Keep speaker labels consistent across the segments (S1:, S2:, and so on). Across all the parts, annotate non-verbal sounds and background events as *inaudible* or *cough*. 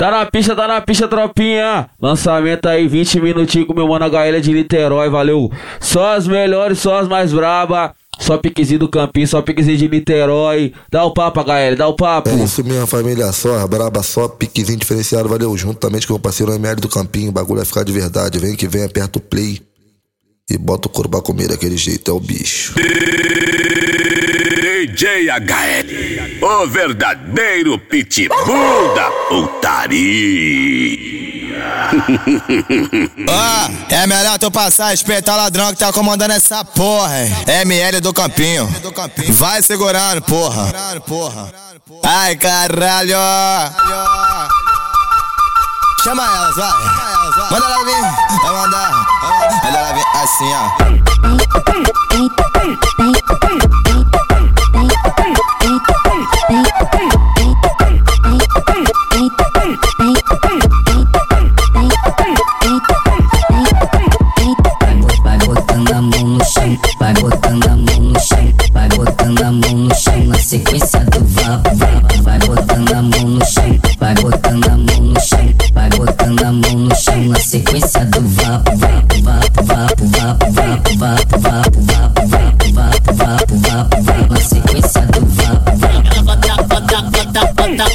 S1: Tá na pista, tá na pista, tropinha. Lançamento aí, 20 minutinhos com meu mano HL de Niterói, valeu. Só as melhores, só as mais braba. Só piquezinho do Campinho, só piquezinho de Niterói. Dá o papo, HL, dá o papo.
S2: É isso mesmo, família só, braba só, piquezinho diferenciado, valeu. Juntamente com o parceiro ML do Campinho, o bagulho vai ficar de verdade. Vem que vem, aperta o play e bota o couro pra comer daquele jeito, é o bicho.
S3: DJ HL, o verdadeiro pitbull da putaria. *laughs*
S4: Ah, é melhor tu passar, espeta ladrão que tá comandando essa porra, hein? ML do Campinho. Vai segurando, porra. Ai, caralho. Chama elas, vai. Manda ela vir, vai mandar. Manda ela vir assim, ó.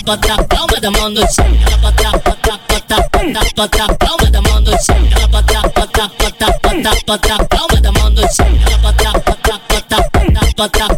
S5: Bota, a palma da mão no chão. Ela bota, bota, bota, bota, bota a palma da mão no chão. Ela bota, bota, bota, bota, bota a palma da mão no chão. Ela bota, bota, bota, bota, bota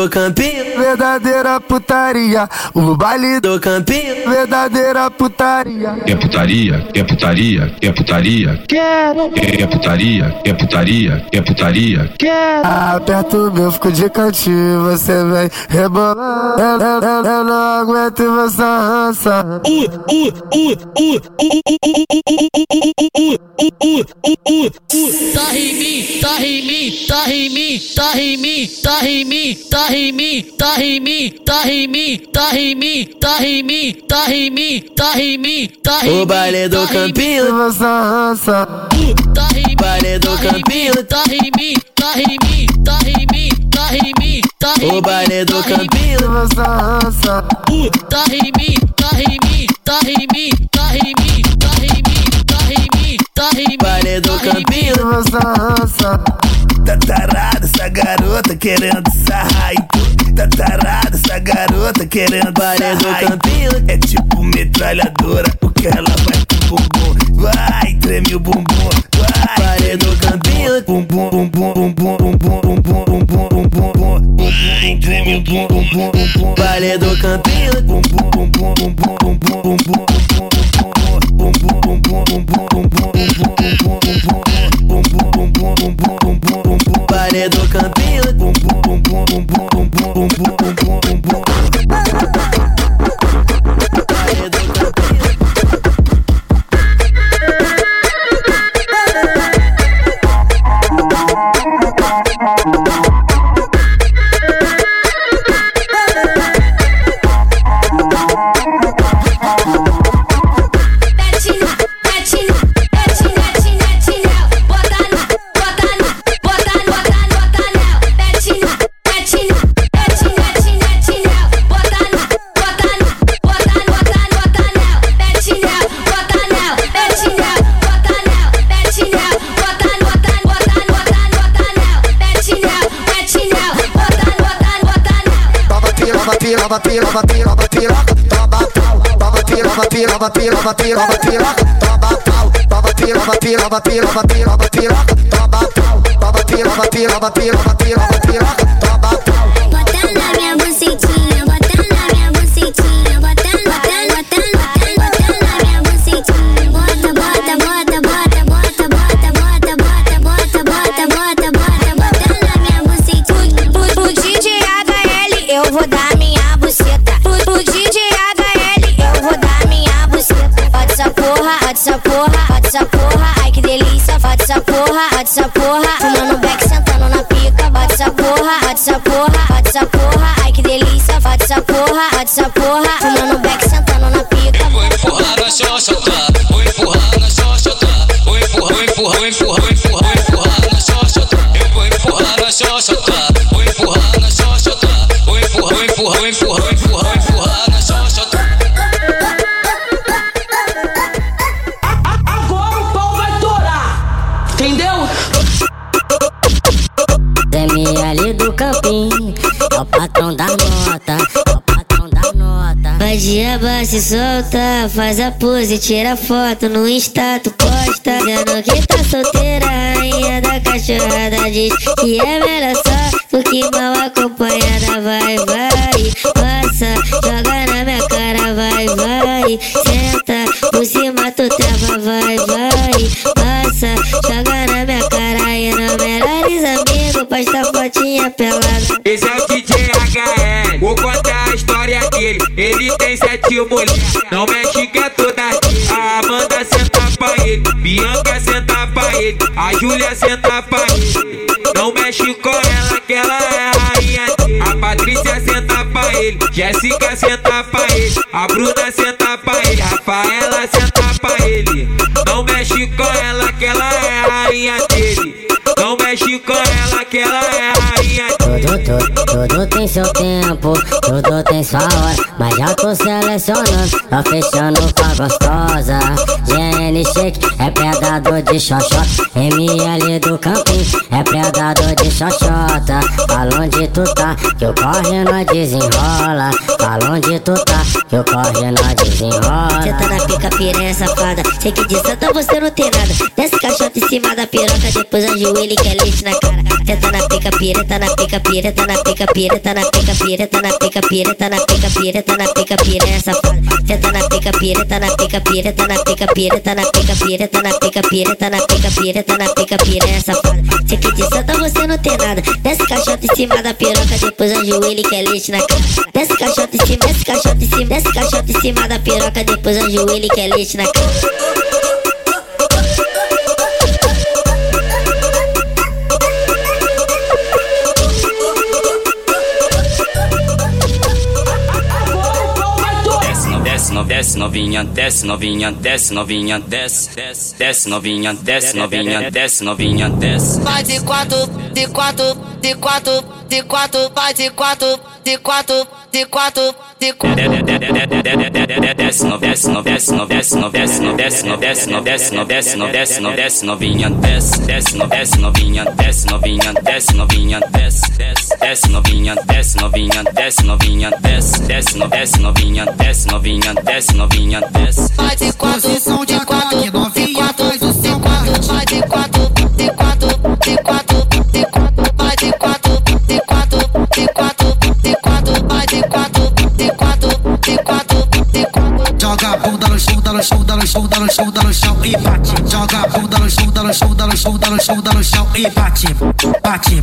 S6: do campinho, verdadeira putaria O baile do campinho, verdadeira putaria
S7: Quer putaria? Quer putaria? Quer putaria?
S6: Quero,
S7: Quer putaria? Quer putaria? Quer putaria?
S6: quero Aperta o meu, fico de cantinho Você vem rebolar Eu, eu, eu, eu não aguento e você rança
S5: Tá em mim, tá em mim, tá em mim, tá em mim, tá em mim, tá em mim, tá em mim, tá em mim, tá em mim, tá em mim, tá em mim, tá em mim, tá em mim.
S6: O baile do campinho e você rança
S5: Tá em mim,
S6: Baile do
S5: tá
S6: campinho.
S5: tá em mim, tá em mim, tá em mim, tá em mim, tá em mim.
S6: O baile do
S5: tá
S6: campinho e você rança
S5: Tá em mim, tá em mim, tá em mim,
S6: do
S5: tá
S6: e rança
S8: Tá tarada essa garota querendo sarrar em tu. Tá tarada essa garota querendo
S6: do
S8: sarrar
S6: campinho.
S8: É tipo metralhadora, porque ela vai com bumbum. Vai, treme o bumbum. Vai,
S6: do campinho
S8: bumbum, bumbum, bumbum, bumbum, bumbum, bumbum, bumbum, bumbum, bumbum, treme o bumbum,
S6: do campinho
S8: bumbum, bumbum, bumbum, bumbum, bumbum, bumbum, bumbum, bumbum, bumbum, bumbum,
S6: do
S9: cantando piroca,
S6: toma piroca, piroca, piroca, toma pau. Toma piroca, piroca, piroca, piroca, piroca, toma pau. Toma piroca, piroca, piroca, piroca, piroca, toma pau. Toma piroca, piroca, piroca, piroca, piroca, toma pau.
S10: Essa porra, bota essa porra. Ai que delícia, bota essa porra, bota essa porra. Fumando back, sentando na pica. Bota essa porra, bota essa porra, bota essa porra. Ai que delícia, bota essa porra, bota essa porra.
S11: A pose, tira foto no Insta, tu posta. Vendo que tá solteira, rainha da cachorrada diz que é melhor só do que mal acompanhada. Vai, vai, passa, joga na minha cara, vai, vai, senta, por cima tu trava, vai, vai, passa, joga na minha cara e não melhores amigos, posta fotinha pelada.
S12: Esse é o DJ HL, vou contar a história dele. Ele tem sete mulheres, não mexe que é toda A Amanda senta pra ele, Bianca senta pra ele, a Júlia senta pra ele. Não mexe com ela que ela é a rainha dele. A Patrícia senta pra ele, Jéssica senta pra ele, a Bruna senta pra ele, Rafaela senta pra ele. Não mexe com ela que ela é a rainha dele. Não mexe com ela que ela é a rainha dele.
S13: Tudo, tudo, tem seu tempo, tudo tem sua hora. Mas já tô selecionando, tô fechando com a gostosa. GN Shake é predador de xoxota. ML do campinho é predador de xoxota. Fala onde tu tá, que o corre nós desenrola. Fala onde tu tá, que o corre nós desenrola.
S11: Cê tá na pica piranha safada Sei que de santa você não tem nada Desce caixota em cima da piroca Depois ajoelha e quer leite na cara Cê tá na pica piranha, tá na pica piranha Tá na pica piranha, tá na pica piranha Tá na pica piranha, tá na pica piranha Tá na pica piranha safada Cê tá na pica piranha, tá na pica piranha Tá na pica piranha, tá na pica piranha Tá na pica piranha, tá na pica piranha Tá na pica piranha safada Sei que de santa você não tem nada Desce caixota em cima da piroca Depois ajoelha e quer leite na cara Desce caixota em cima, desce caixota em cima Desce caixota em cima da piroca Depois ajoelha e quer leite na cara
S14: Desce, no- desce novinha, desce novinha, desce novinha, desce, desce, desce novinha, desce novinha, desce novinha, desce.
S10: Vai de quatro, de quatro, de quatro, de quatro, vai de quatro, de quatro, de quatro, de quatro.
S14: Desce no desce no desce no desce no desce no desce no desce no desce no desce no desce no desce novinha desce desce no desce novinha desce novinha desce novinha desce desce desce novinha desce novinha desce novinha desce desce no desce novinha desce novinha desce novinha desce
S10: Vai de quatro, quatro, de quatro, de quatro, 收到了收到了收到了
S15: 小 a 八戒照干收到了收到了收到了收到了小 a 八戒八戒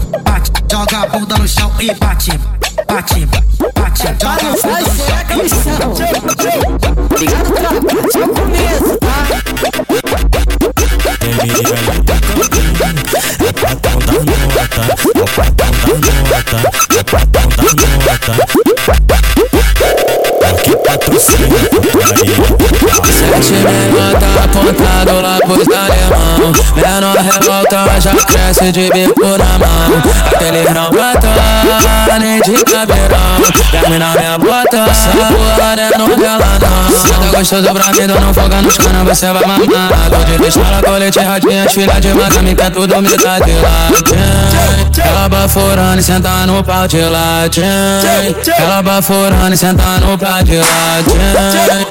S15: bate, joga a bunda no chão e bate, bate, bate, joga a bunda no chão. Seca no chão.
S16: Ligado tropa, já o
S8: patrocina. Sete
S17: apontado lá. Menor revolta já cresce de bico na mão. Aquele não bota nem de cabeirão Termina minha bota, não é novela não Se tá gostoso pra mim, não foga nos canos, você vai mamar. Tô de pistola, colete, radinha, filha de madame Que tudo me dá de ladinho Ela baforando e senta no pau de ladinho Ela baforando e senta no pau de ladinho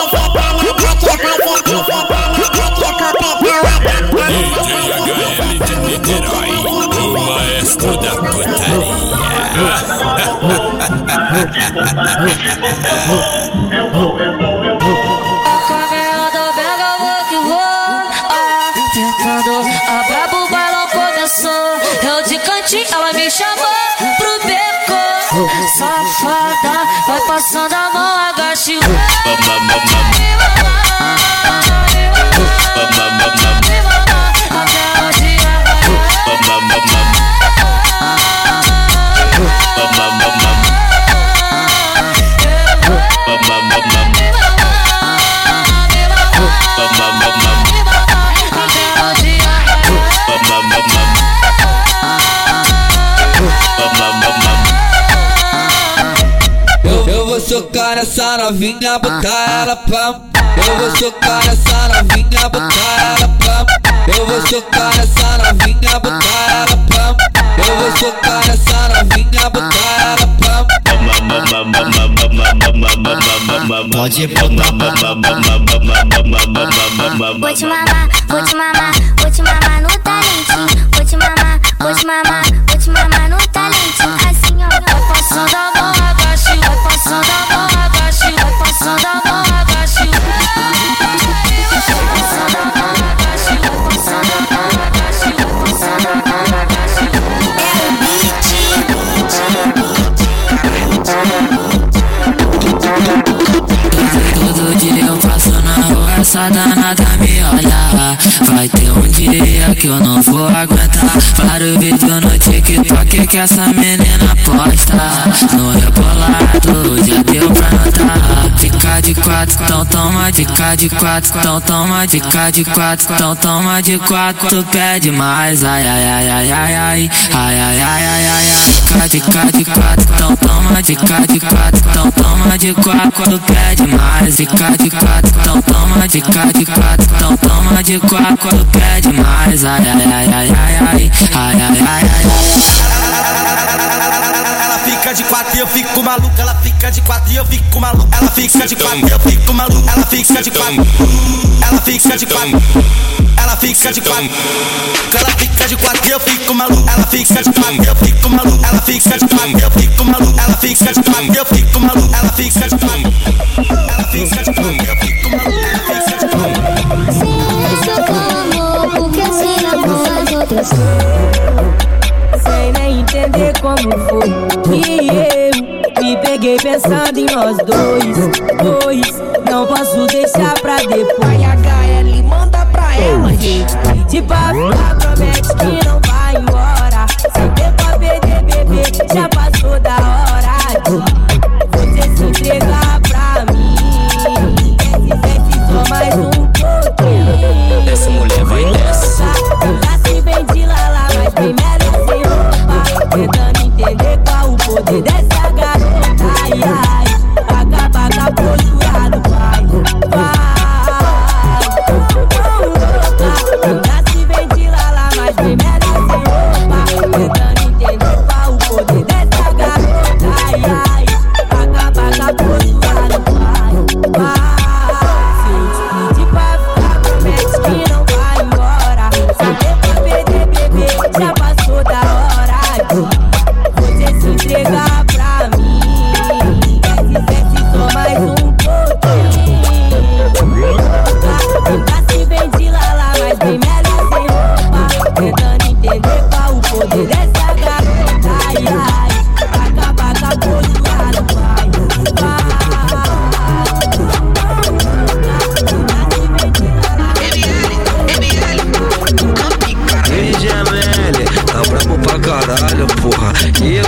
S17: socar essa novinha, botar ela pra. Eu vou socar essa novinha, botar ela pra. Eu vou socar essa novinha, botar ela pra. Eu vou socar essa novinha, botar ela pra.
S18: Pode botar
S10: Vou te mamar, vou te mamar, vou te mamar no talentinho. Vou te mamar, vou te mamar, vou te mamar no talentinho. Assim, ó, vai passando a
S17: essa danada me olha. Vai ter um dia que eu não vou aguentar. Para o vídeo no TikTok que essa menina posta? No rebolado, já deu pra notar. Fica de quatro, então toma dica de quatro Então toma dica de quatro, então toma de quatro. Tu pede mais, ai ai ai ai ai ai. Ai ai ai ai ai ai. Fica dica de quatro, então toma dica de quatro Então de quatro, tu pede mais. Dica de quatro, então toma. Dica de quatro Então toma. De quatro, tu pede mais. Ai ai ai ai ai ai Ai ai ai ai
S19: fica de quatro e eu fico maluco. Ela fica de quatro e eu fico maluco. Ela fica de quatro e eu fico maluco. Ela fica de quatro. Ela fica de quatro. Ela fica de quatro. Ela fica de quatro e eu fico maluco. Ela fica de quatro e eu fico maluco. Ela fica de quatro e eu fico maluco. Ela fica de quatro e eu fico maluco. Ela fica de quatro. Ela fica de quatro e eu fico maluco. Ela fica de quatro.
S10: Silêncio como, porque se namora as outras.
S20: sem nem entender como foi. Peguei pensando em nós dois. Dois, não posso deixar pra depois. A HL manda pra ela. De papo, ela promete que não vai embora. Sem tempo a perder, bebê, já passou da hora de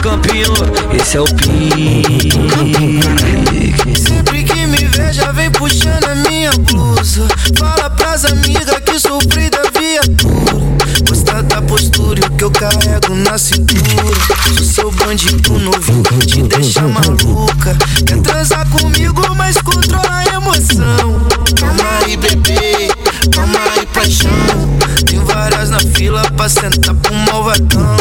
S21: novinho, esse é o pique.
S22: Sempre que me veja, vem puxando a minha blusa. Fala pras amigas que sofri da viatura. Gosta da postura e o que eu carrego na cintura. Sou seu bandido novinho, te deixa maluca. Pra sentar pro malvadão.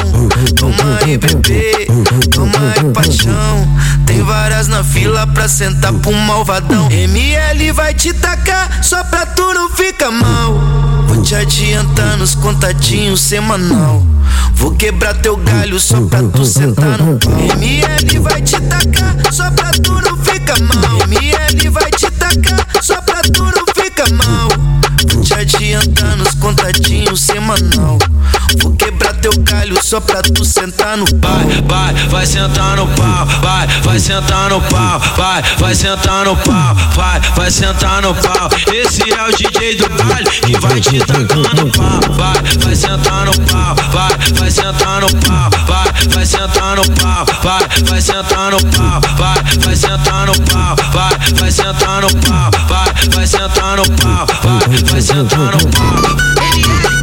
S22: Calma aí, bebê, calma aí, paixão. Tem várias na fila pra sentar pro malvadão. ML vai te tacar só pra tu não ficar mal. Vou te adiantar nos contatinhos semanal. Vou quebrar teu galho só pra tu sentar no pau. ML vai te tacar só pra tu não ficar mal. ML vai te tacar só pra tu não ficar mal. Vou te adiantar nos contatinhos semanal. Teu galho só pra tu sentar no pau.
S21: Vai, vai, vai sentar no pau, vai, vai sentar no pau, vai, vai sentar no pau, vai, vai sentar no pau. Esse é o DJ do baile que vai te tacando pau, vai, vai sentar no pau, vai, vai sentar no pau, vai, vai sentar no pau, vai, vai sentar no pau, vai, vai sentar no pau, vai, vai sentar no pau, vai, vai sentar no pau, vai, vai sentar no pau.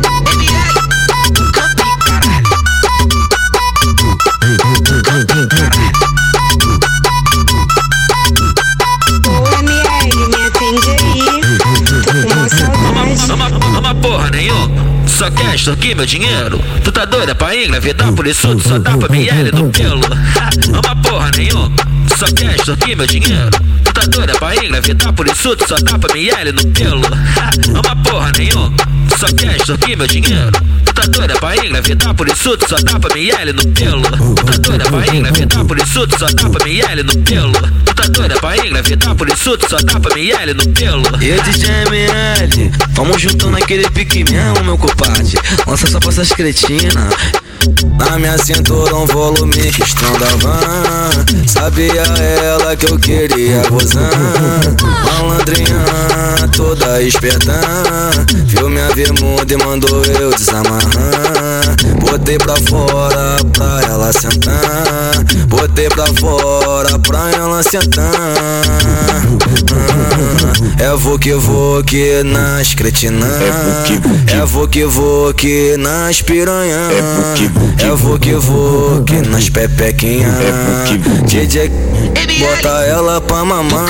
S21: Só quer extorquir meu dinheiro. Tu tá doida pra engravidar, por isso tu só dá pra miele no pelo. Ha, Uma porra nenhuma. Só quer extorquir meu dinheiro. Tu tá doida pra engravidar, por isso tu só dá pra miele no pelo. Ha, Uma porra nenhuma. Só quer extorquir meu dinheiro. Tá doida pra engravidar, por isso tu só pra miele no pelo. Tá doida pra engravidar, por isso tu só pra miele no pelo. Tá doida pra engravidar, por isso tu só pra miele no pelo.
S22: E DJ ML, vamos juntando aquele pique mesmo, meu compadre. Lança só pra essas cretinas. Na minha cintura um volume que estronda van. Sabia ela que eu queria gozar. Malandrinha, toda espertã Viu minha bermuda e mandou eu desamarrar. Botei pra fora pra ela sentar Botei pra fora pra ela sentar É voque voque nas cretinã É voque voque nas piranha É voque voque nas pepequinha DJ bota ela pra mamar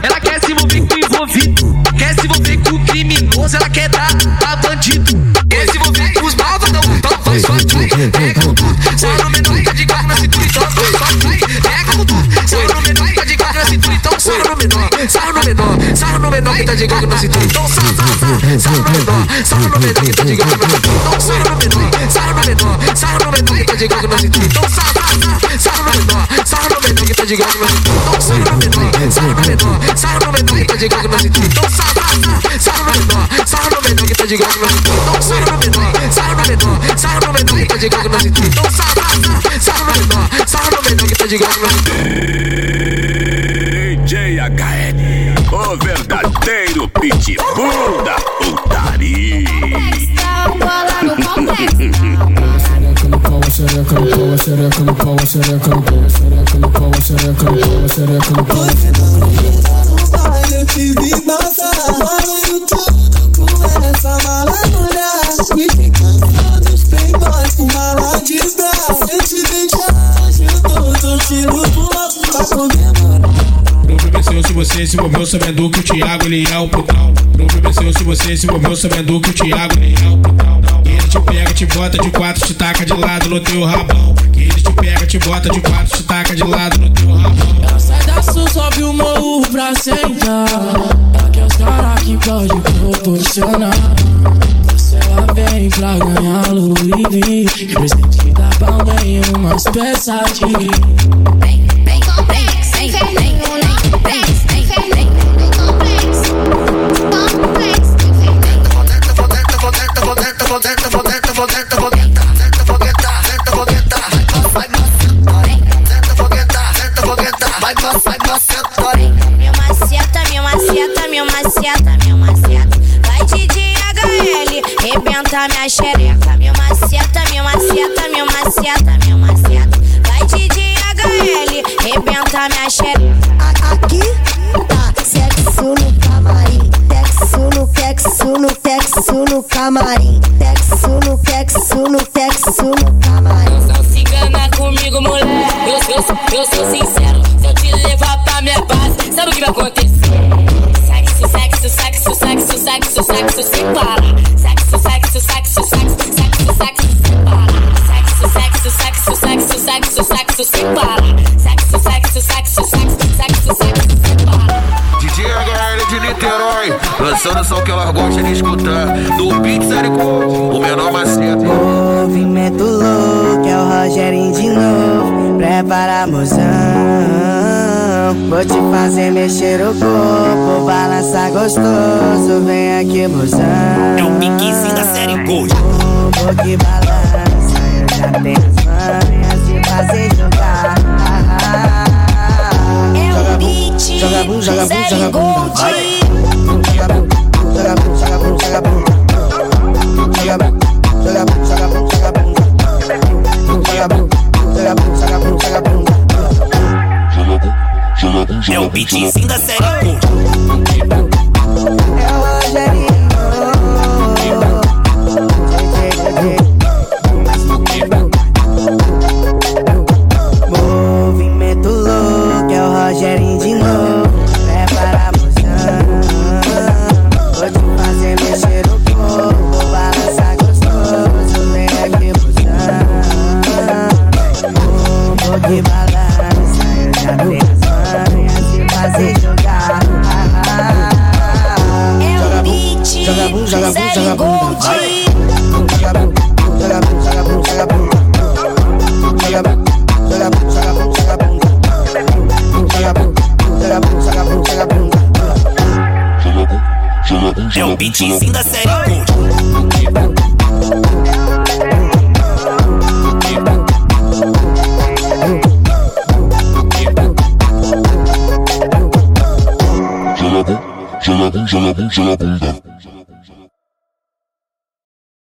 S23: Ela quer se envolver com envolvido, quer se envolver com criminoso, ela quer dar a bandido. Quer se envolver com os malvadão, então só vai, com tudo. redor, sarra no menor que tá de gogo no cinturão. Então sarra, sarra, sarra no menor, sarra no menor que tá de gogo no cinturão. Então sarra no menor, sarra no menor, sarra no menor que tá de gogo no cinturão. Então sarra, sarra no menor, sarra no menor que tá de gogo no cinturão. Então sarra no menor, sarra no menor, sarra no menor que tá de gogo no cinturão. Então sarra, sarra no menor, sarra no menor que tá de gogo no cinturão. Então sarra no menor, sarra no menor, sarra no menor que tá de gogo no cinturão. Então no menor, sarra no menor que tá de
S3: gogo no cinturão. pitbull da putaria.
S24: Bola no
S25: complexo. Envolveu sabendo que o Thiago ele é o putão. Providenciou se você se envolveu sabendo que o Thiago ele é o putão. Ele te pega, te bota de quatro, te taca de lado no teu rabão. Ele te pega, te bota de quatro, te taca de lado no teu rabão.
S26: Ela sai da sul, sobe o morro pra sentar. Aqui é os caras que pode proporcionar. Se ela vem pra ganhar vir. Que presente que dá pau nenhuma peça de.
S10: Minha xereca. Meu maceta, meu maceta, meu maceta, meu maceta. Vai DJ HL, rebenta minha xereca.
S27: Aqui tá sexo no camarim, texo no texo no texo no camarim, texo no texo no texo no camarim.
S9: Não se engana comigo, mulher. Eu, eu, eu sou sincero.
S21: De escutar. Do Beat Série o menor maceta.
S27: Movimento louco, é o Rogerinho de novo. Prepara, mozão. Vou te fazer mexer o corpo, balançar gostoso. Vem aqui, mozão. É o piquezinho da série Gold. Corpo que balança, eu já tenho as manhas de fazer jogar.
S10: É o beat,
S27: Joga bum, joga bum,
S10: série
S27: joga bum.
S10: Gold.
S27: Vai.
S28: É